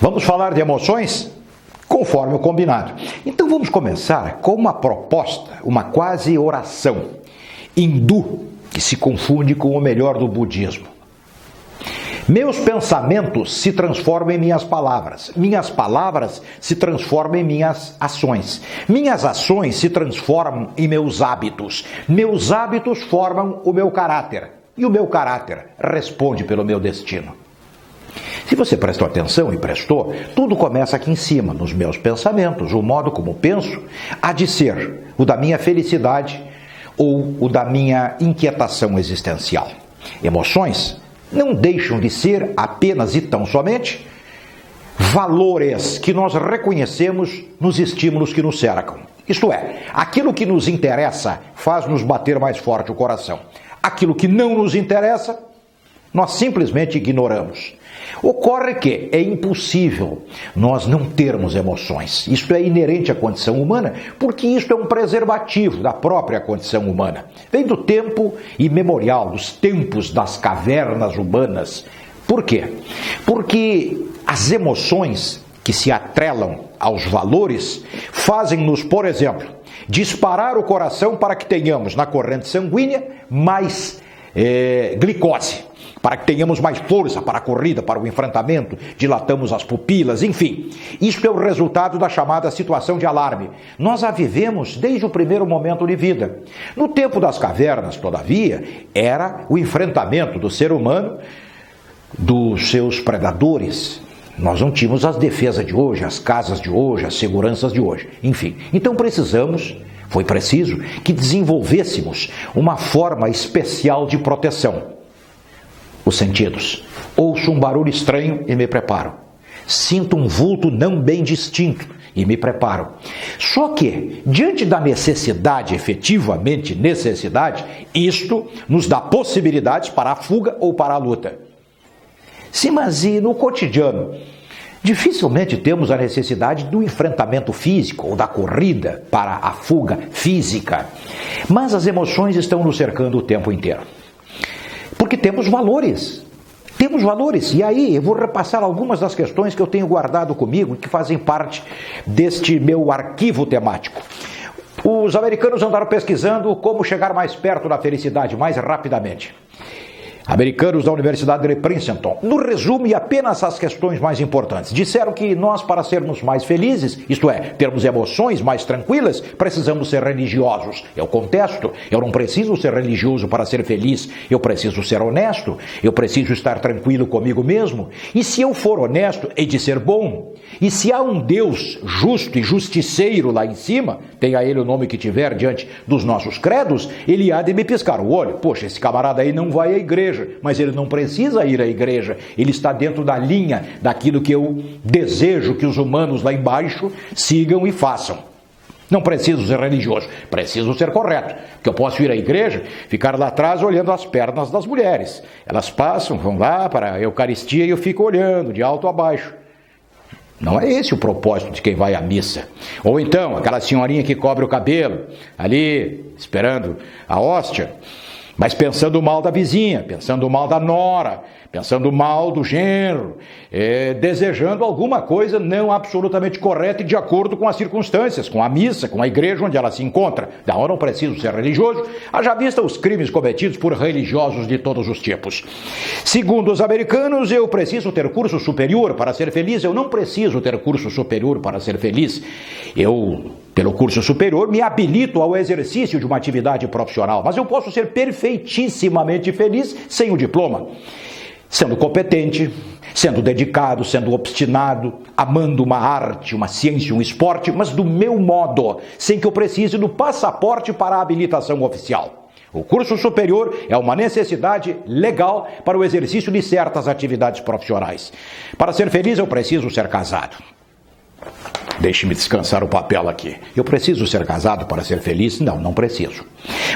Vamos falar de emoções? Conforme o combinado. Então vamos começar com uma proposta, uma quase oração hindu que se confunde com o melhor do budismo. Meus pensamentos se transformam em minhas palavras. Minhas palavras se transformam em minhas ações. Minhas ações se transformam em meus hábitos. Meus hábitos formam o meu caráter. E o meu caráter responde pelo meu destino. Se você prestou atenção e prestou, tudo começa aqui em cima, nos meus pensamentos. O modo como penso há de ser o da minha felicidade ou o da minha inquietação existencial. Emoções não deixam de ser apenas e tão somente valores que nós reconhecemos nos estímulos que nos cercam. Isto é, aquilo que nos interessa faz nos bater mais forte o coração. Aquilo que não nos interessa, nós simplesmente ignoramos. Ocorre que é impossível nós não termos emoções. Isto é inerente à condição humana, porque isto é um preservativo da própria condição humana. Vem do tempo imemorial, dos tempos das cavernas humanas. Por quê? Porque as emoções que se atrelam aos valores fazem-nos, por exemplo, disparar o coração para que tenhamos na corrente sanguínea mais é, glicose para que tenhamos mais força para a corrida, para o enfrentamento, dilatamos as pupilas, enfim. Isto é o resultado da chamada situação de alarme. Nós a vivemos desde o primeiro momento de vida. No tempo das cavernas, todavia, era o enfrentamento do ser humano dos seus predadores. Nós não tínhamos as defesas de hoje, as casas de hoje, as seguranças de hoje. Enfim, então precisamos foi preciso que desenvolvêssemos uma forma especial de proteção os sentidos. Ouço um barulho estranho e me preparo. Sinto um vulto não bem distinto e me preparo. Só que, diante da necessidade, efetivamente necessidade, isto nos dá possibilidades para a fuga ou para a luta. Sim, mas e no cotidiano? Dificilmente temos a necessidade do enfrentamento físico ou da corrida para a fuga física, mas as emoções estão nos cercando o tempo inteiro. Porque temos valores. Temos valores. E aí eu vou repassar algumas das questões que eu tenho guardado comigo e que fazem parte deste meu arquivo temático. Os americanos andaram pesquisando como chegar mais perto da felicidade mais rapidamente americanos da Universidade de Princeton, no resumo e apenas as questões mais importantes. Disseram que nós, para sermos mais felizes, isto é, termos emoções mais tranquilas, precisamos ser religiosos. Eu contesto, eu não preciso ser religioso para ser feliz, eu preciso ser honesto, eu preciso estar tranquilo comigo mesmo. E se eu for honesto, hei de ser bom. E se há um Deus justo e justiceiro lá em cima, tenha ele o nome que tiver diante dos nossos credos, ele há de me piscar o olho. Poxa, esse camarada aí não vai à igreja igreja, mas ele não precisa ir à igreja, ele está dentro da linha daquilo que eu desejo que os humanos lá embaixo sigam e façam. Não preciso ser religioso, preciso ser correto. Que eu posso ir à igreja, ficar lá atrás olhando as pernas das mulheres. Elas passam, vão lá para a Eucaristia e eu fico olhando de alto a baixo. Não é esse o propósito de quem vai à missa. Ou então, aquela senhorinha que cobre o cabelo, ali, esperando a hóstia mas pensando mal da vizinha, pensando mal da nora, pensando mal do genro, é, desejando alguma coisa não absolutamente correta e de acordo com as circunstâncias, com a missa, com a igreja onde ela se encontra. Da hora não preciso ser religioso, haja vista os crimes cometidos por religiosos de todos os tipos. Segundo os americanos, eu preciso ter curso superior para ser feliz. Eu não preciso ter curso superior para ser feliz. Eu pelo curso superior, me habilito ao exercício de uma atividade profissional, mas eu posso ser perfeitissimamente feliz sem o diploma. Sendo competente, sendo dedicado, sendo obstinado, amando uma arte, uma ciência, um esporte, mas do meu modo, sem que eu precise do passaporte para a habilitação oficial. O curso superior é uma necessidade legal para o exercício de certas atividades profissionais. Para ser feliz, eu preciso ser casado. Deixe-me descansar o papel aqui. Eu preciso ser casado para ser feliz? Não, não preciso.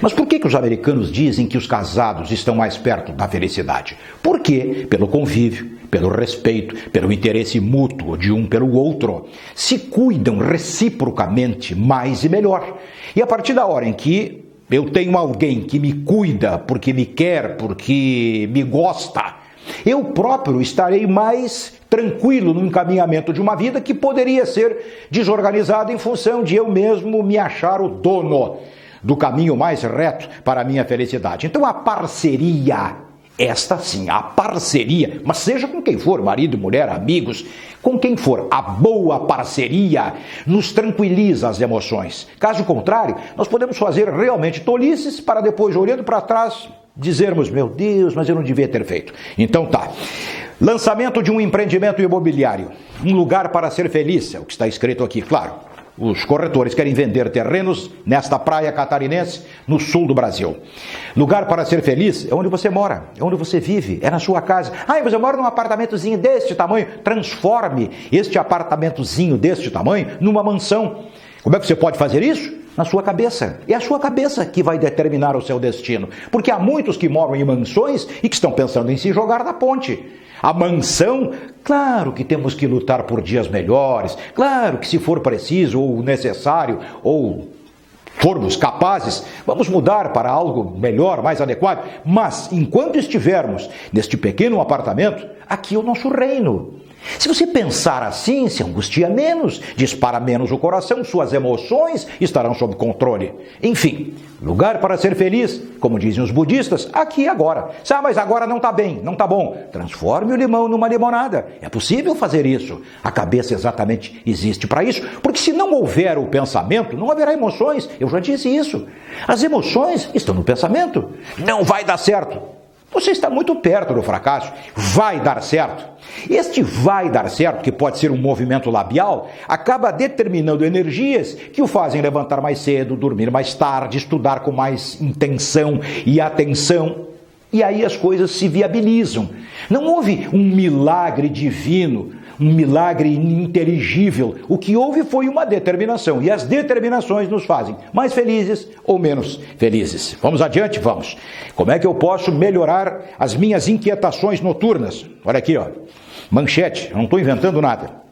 Mas por que, que os americanos dizem que os casados estão mais perto da felicidade? Por quê? Pelo convívio, pelo respeito, pelo interesse mútuo de um pelo outro. Se cuidam reciprocamente mais e melhor. E a partir da hora em que eu tenho alguém que me cuida porque me quer, porque me gosta, Eu próprio estarei mais tranquilo no encaminhamento de uma vida que poderia ser desorganizada em função de eu mesmo me achar o dono do caminho mais reto para a minha felicidade. Então a parceria, esta sim, a parceria, mas seja com quem for, marido, mulher, amigos, com quem for, a boa parceria nos tranquiliza as emoções. Caso contrário, nós podemos fazer realmente tolices para depois, olhando para trás, dizermos: meu Deus, mas eu não devia ter feito. Então tá. Lançamento de um empreendimento imobiliário. Um lugar para ser feliz, é o que está escrito aqui, claro. Os corretores querem vender terrenos nesta praia catarinense, no sul do Brasil. Lugar para ser feliz é onde você mora, é onde você vive, é na sua casa. Ah, você mora num apartamentozinho deste tamanho. Transforme este apartamentozinho deste tamanho numa mansão. Como é que você pode fazer isso? Na sua cabeça. É a sua cabeça que vai determinar o seu destino. Porque há muitos que moram em mansões e que estão pensando em se jogar da ponte. A mansão, claro que temos que lutar por dias melhores, claro que se for preciso ou necessário ou formos capazes, vamos mudar para algo melhor, mais adequado. Mas enquanto estivermos neste pequeno apartamento, aqui é o nosso reino. Se você pensar assim, se angustia menos, dispara menos o coração, suas emoções estarão sob controle. Enfim, lugar para ser feliz, como dizem os budistas, aqui e agora. Ah, mas agora não está bem, não está bom. Transforme o limão numa limonada. É possível fazer isso. A cabeça exatamente existe para isso, porque se não houver o pensamento, não haverá emoções. Eu já disse isso. As emoções estão no pensamento. Não vai dar certo. Você está muito perto do fracasso. Vai dar certo. Este vai dar certo, que pode ser um movimento labial, acaba determinando energias que o fazem levantar mais cedo, dormir mais tarde, estudar com mais intenção e atenção. E aí as coisas se viabilizam. Não houve um milagre divino um milagre ininteligível. O que houve foi uma determinação, e as determinações nos fazem mais felizes ou menos felizes. Vamos adiante? Vamos. Como é que eu posso melhorar as minhas inquietações noturnas? Olha aqui, ó. Manchete, não estou inventando nada.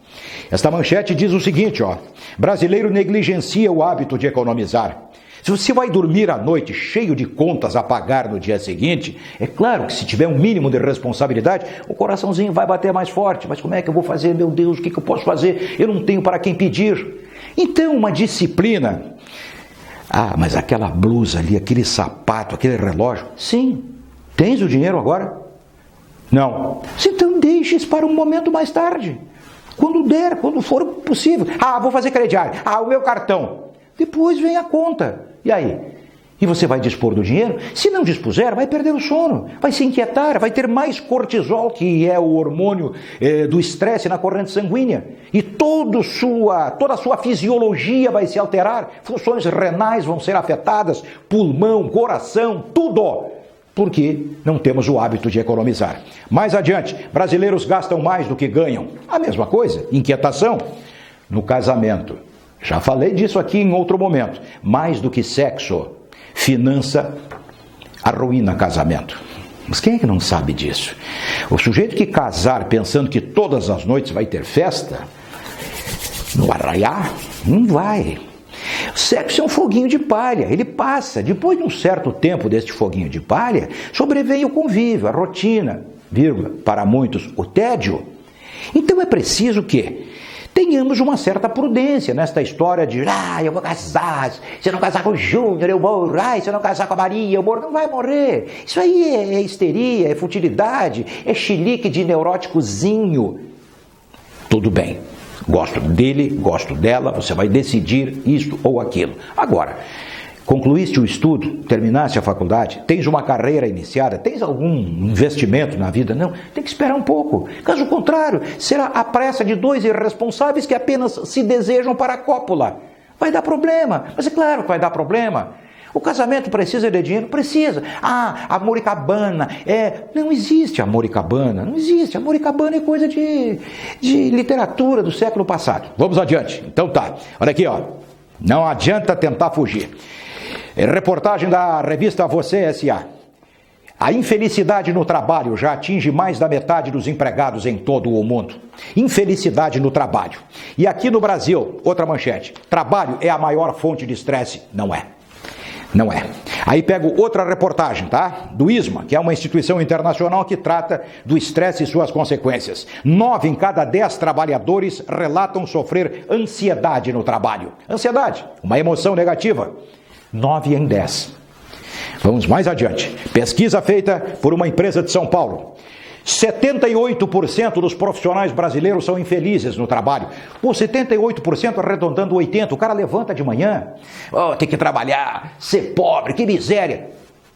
Esta manchete diz o seguinte, ó: Brasileiro negligencia o hábito de economizar. Se você vai dormir à noite cheio de contas a pagar no dia seguinte, é claro que se tiver um mínimo de responsabilidade, o coraçãozinho vai bater mais forte. Mas como é que eu vou fazer? Meu Deus, o que, eu posso fazer? Eu não tenho para quem pedir. Então, uma disciplina. Ah, mas aquela blusa ali, aquele sapato, aquele relógio. Sim. Tens o dinheiro agora? Não. Então deixes para um momento mais tarde. Quando der, quando for possível. Ah, vou fazer crediário. Ah, o meu cartão. Depois vem a conta. E aí? E você vai dispor do dinheiro? Se não dispuser, vai perder o sono, vai se inquietar, vai ter mais cortisol, que é o hormônio eh, do estresse na corrente sanguínea. E todo sua, toda a sua fisiologia vai se alterar, funções renais vão ser afetadas, pulmão, coração, tudo. Porque não temos o hábito de economizar. Mais adiante, brasileiros gastam mais do que ganham. A mesma coisa, inquietação. No casamento, já falei disso aqui em outro momento. Mais do que sexo, finança arruína casamento. Mas quem é que não sabe disso? O sujeito que casar pensando que todas as noites vai ter festa, no arraiar, não vai. O sexo é um foguinho de palha, ele passa. Depois de um certo tempo deste foguinho de palha, sobrevém o convívio, a rotina, vírgula, para muitos, o tédio. Então é preciso que tenhamos uma certa prudência nesta história de, ah, eu vou casar, se eu não casar com o Júnior, eu morro, ah, se eu não casar com a Maria, eu morro, não vai morrer. Isso aí é, é histeria, é futilidade, é chilique de neuróticozinho. Tudo bem, gosto dele, gosto dela, você vai decidir isto ou aquilo. Agora, concluíste o estudo, terminaste a faculdade, tens uma carreira iniciada, tens algum investimento na vida? Não, tem que esperar um pouco. Caso contrário, será a pressa de dois irresponsáveis que apenas se desejam para a cópula. Vai dar problema, mas é claro que vai dar problema. O casamento precisa de dinheiro? Precisa. Ah, amor e cabana. É, não existe amor e cabana. Não existe. Amor e cabana é coisa de, de literatura do século passado. Vamos adiante. Então tá. Olha aqui, ó. Não adianta tentar fugir. Reportagem da revista Você S.A. A infelicidade no trabalho já atinge mais da metade dos empregados em todo o mundo. Infelicidade no trabalho. E aqui no Brasil, outra manchete: trabalho é a maior fonte de estresse? Não é. Não é. Aí pego outra reportagem, tá? Do ISMA, que é uma instituição internacional que trata do estresse e suas consequências. Nove em cada dez trabalhadores relatam sofrer ansiedade no trabalho. Ansiedade, uma emoção negativa. Nove em dez. Vamos mais adiante. Pesquisa feita por uma empresa de São Paulo. 78% dos profissionais brasileiros são infelizes no trabalho. Pô, 78% arredondando 80%. O cara levanta de manhã, oh, tem que trabalhar, ser pobre, que miséria.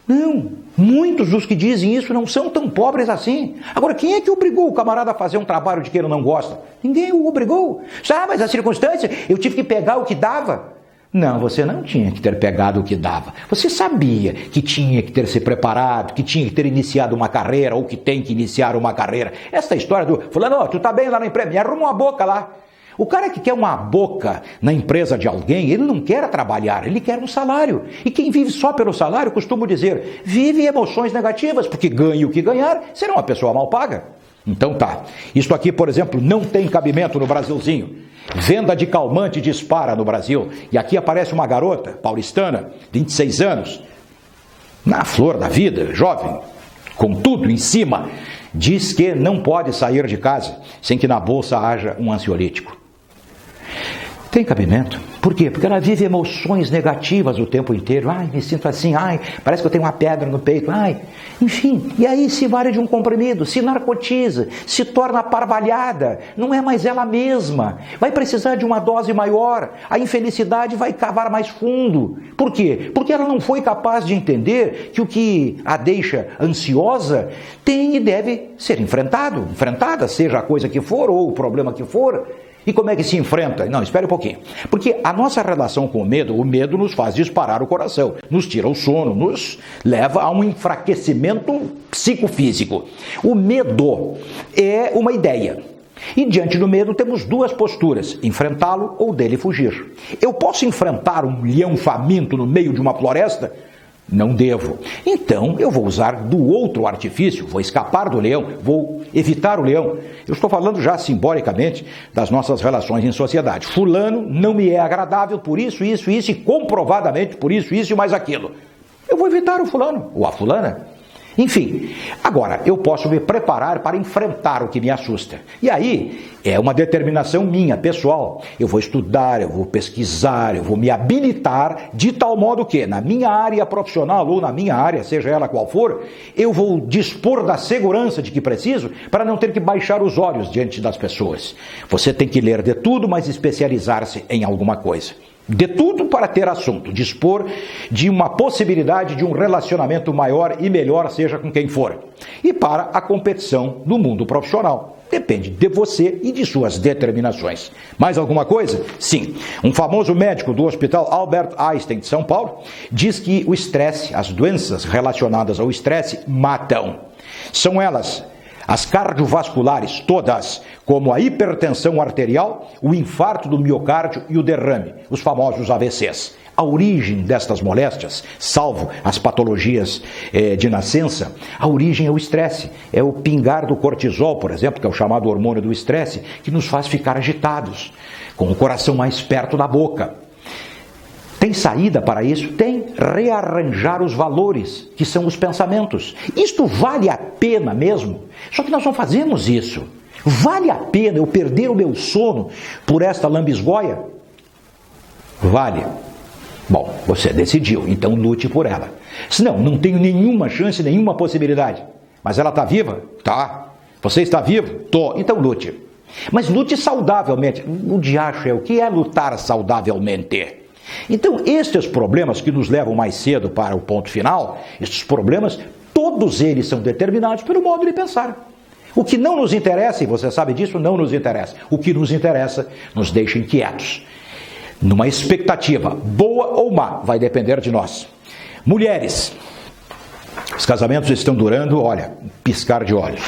Não, muitos dos que dizem isso não são tão pobres assim. Agora, quem é que obrigou o camarada a fazer um trabalho de que ele não gosta? Ninguém o obrigou. Ah, mas a circunstância, eu tive que pegar o que dava. Não, você não tinha que ter pegado o que dava. Você sabia que tinha que ter se preparado, que tinha que ter iniciado uma carreira ou que tem que iniciar uma carreira. Essa história do fulano, tu tá bem lá na empresa, me arruma uma boca lá. O cara que quer uma boca na empresa de alguém, ele não quer trabalhar, ele quer um salário. E quem vive só pelo salário, costumo dizer, vive emoções negativas, porque ganha o que ganhar, será uma pessoa mal paga. Então tá. Isto aqui, por exemplo, não tem cabimento no Brasilzinho. Venda de calmante dispara no Brasil. E aqui aparece uma garota paulistana, 26 anos, na flor da vida, jovem, com tudo em cima, diz que não pode sair de casa sem que na bolsa haja um ansiolítico. Tem cabimento? Por quê? Porque ela vive emoções negativas o tempo inteiro. Ai, me sinto assim, ai, parece que eu tenho uma pedra no peito, ai. Enfim, e aí se vale de um comprimido, se narcotiza, se torna parvalhada, não é mais ela mesma. Vai precisar de uma dose maior, a infelicidade vai cavar mais fundo. Por quê? Porque ela não foi capaz de entender que o que a deixa ansiosa tem e deve ser enfrentado, enfrentada, seja a coisa que for ou o problema que for. E como é que se enfrenta? Não, espere um pouquinho. Porque a nossa relação com o medo, o medo nos faz disparar o coração, nos tira o sono, nos leva a um enfraquecimento psicofísico. O medo é uma ideia. E diante do medo temos duas posturas: enfrentá-lo ou dele fugir. Eu posso enfrentar um leão faminto no meio de uma floresta? Não devo. Então eu vou usar do outro artifício, vou escapar do leão, vou evitar o leão. Eu estou falando já simbolicamente das nossas relações em sociedade. Fulano não me é agradável por isso, isso, isso e comprovadamente por isso, isso e mais aquilo. Eu vou evitar o fulano ou a fulana. Enfim, agora eu posso me preparar para enfrentar o que me assusta. E aí é uma determinação minha, pessoal. Eu vou estudar, eu vou pesquisar, eu vou me habilitar de tal modo que, na minha área profissional ou na minha área, seja ela qual for, eu vou dispor da segurança de que preciso para não ter que baixar os olhos diante das pessoas. Você tem que ler de tudo, mas especializar-se em alguma coisa. De tudo para ter assunto, dispor de uma possibilidade de um relacionamento maior e melhor, seja com quem for. E para a competição no mundo profissional. Depende de você e de suas determinações. Mais alguma coisa? Sim. Um famoso médico do Hospital Albert Einstein de São Paulo diz que o estresse, as doenças relacionadas ao estresse, matam. São elas as cardiovasculares, todas, como a hipertensão arterial, o infarto do miocárdio e o derrame, os famosos AVCs. A origem destas moléstias, salvo as patologias eh, de nascença, a origem é o estresse. É o pingar do cortisol, por exemplo, que é o chamado hormônio do estresse, que nos faz ficar agitados, com o coração mais perto da boca. Tem saída para isso? Tem. Rearranjar os valores, que são os pensamentos. Isto vale a pena mesmo? Só que nós não fazemos isso. Vale a pena eu perder o meu sono por esta lambisgoia? Vale. Bom, você decidiu, então lute por ela. Se não, não tenho nenhuma chance, nenhuma possibilidade. Mas ela está viva? Tá. Você está vivo? Tô. Então lute. Mas lute saudavelmente. O diacho é o que é lutar saudavelmente? Então, estes problemas que nos levam mais cedo para o ponto final, estes problemas, todos eles são determinados pelo modo de pensar. O que não nos interessa, e você sabe disso, não nos interessa. O que nos interessa nos deixa inquietos. Numa expectativa, boa ou má, vai depender de nós. Mulheres, os casamentos estão durando, olha, piscar de olhos.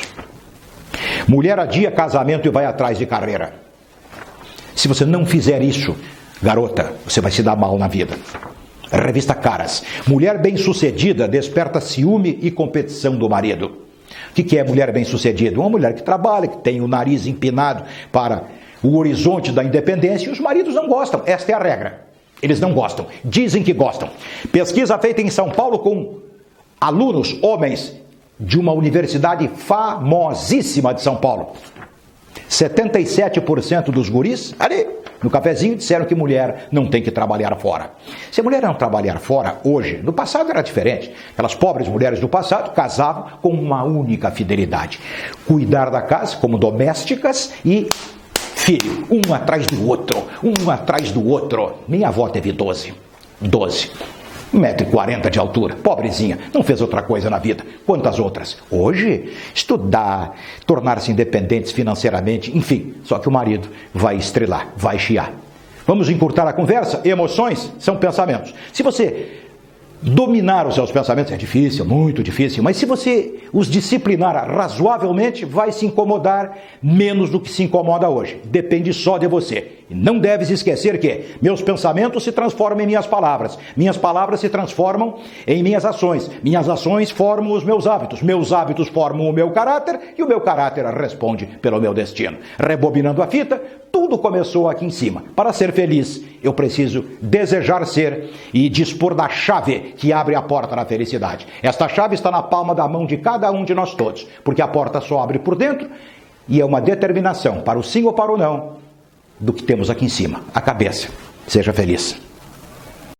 Mulher adia casamento e vai atrás de carreira. Se você não fizer isso, Garota, você vai se dar mal na vida. Revista Caras. Mulher bem-sucedida desperta ciúme e competição do marido. O que é mulher bem-sucedida? Uma mulher que trabalha, que tem o nariz empinado para o horizonte da independência e os maridos não gostam. Esta é a regra. Eles não gostam. Dizem que gostam. Pesquisa feita em São Paulo com alunos, homens, de uma universidade famosíssima de São Paulo. 77% dos guris, ali no cafezinho, disseram que mulher não tem que trabalhar fora. Se a mulher não trabalhar fora hoje, no passado era diferente. Aquelas pobres mulheres do passado casavam com uma única fidelidade: cuidar da casa como domésticas e filho, um atrás do outro, um atrás do outro. Minha avó teve 12. 12. 1,40m de altura, pobrezinha, não fez outra coisa na vida. Quantas outras? Hoje, estudar, tornar-se independentes financeiramente, enfim, só que o marido vai estrelar, vai chiar. Vamos encurtar a conversa? Emoções são pensamentos. Se você Dominar os seus pensamentos é difícil, muito difícil, mas se você os disciplinar razoavelmente, vai se incomodar menos do que se incomoda hoje. Depende só de você. E não deves esquecer que meus pensamentos se transformam em minhas palavras, minhas palavras se transformam em minhas ações, minhas ações formam os meus hábitos, meus hábitos formam o meu caráter e o meu caráter responde pelo meu destino. Rebobinando a fita, tudo começou aqui em cima. Para ser feliz, eu preciso desejar ser e dispor da chave que abre a porta da felicidade. Esta chave está na palma da mão de cada um de nós todos, porque a porta só abre por dentro e é uma determinação para o sim ou para o não do que temos aqui em cima, a cabeça. Seja feliz.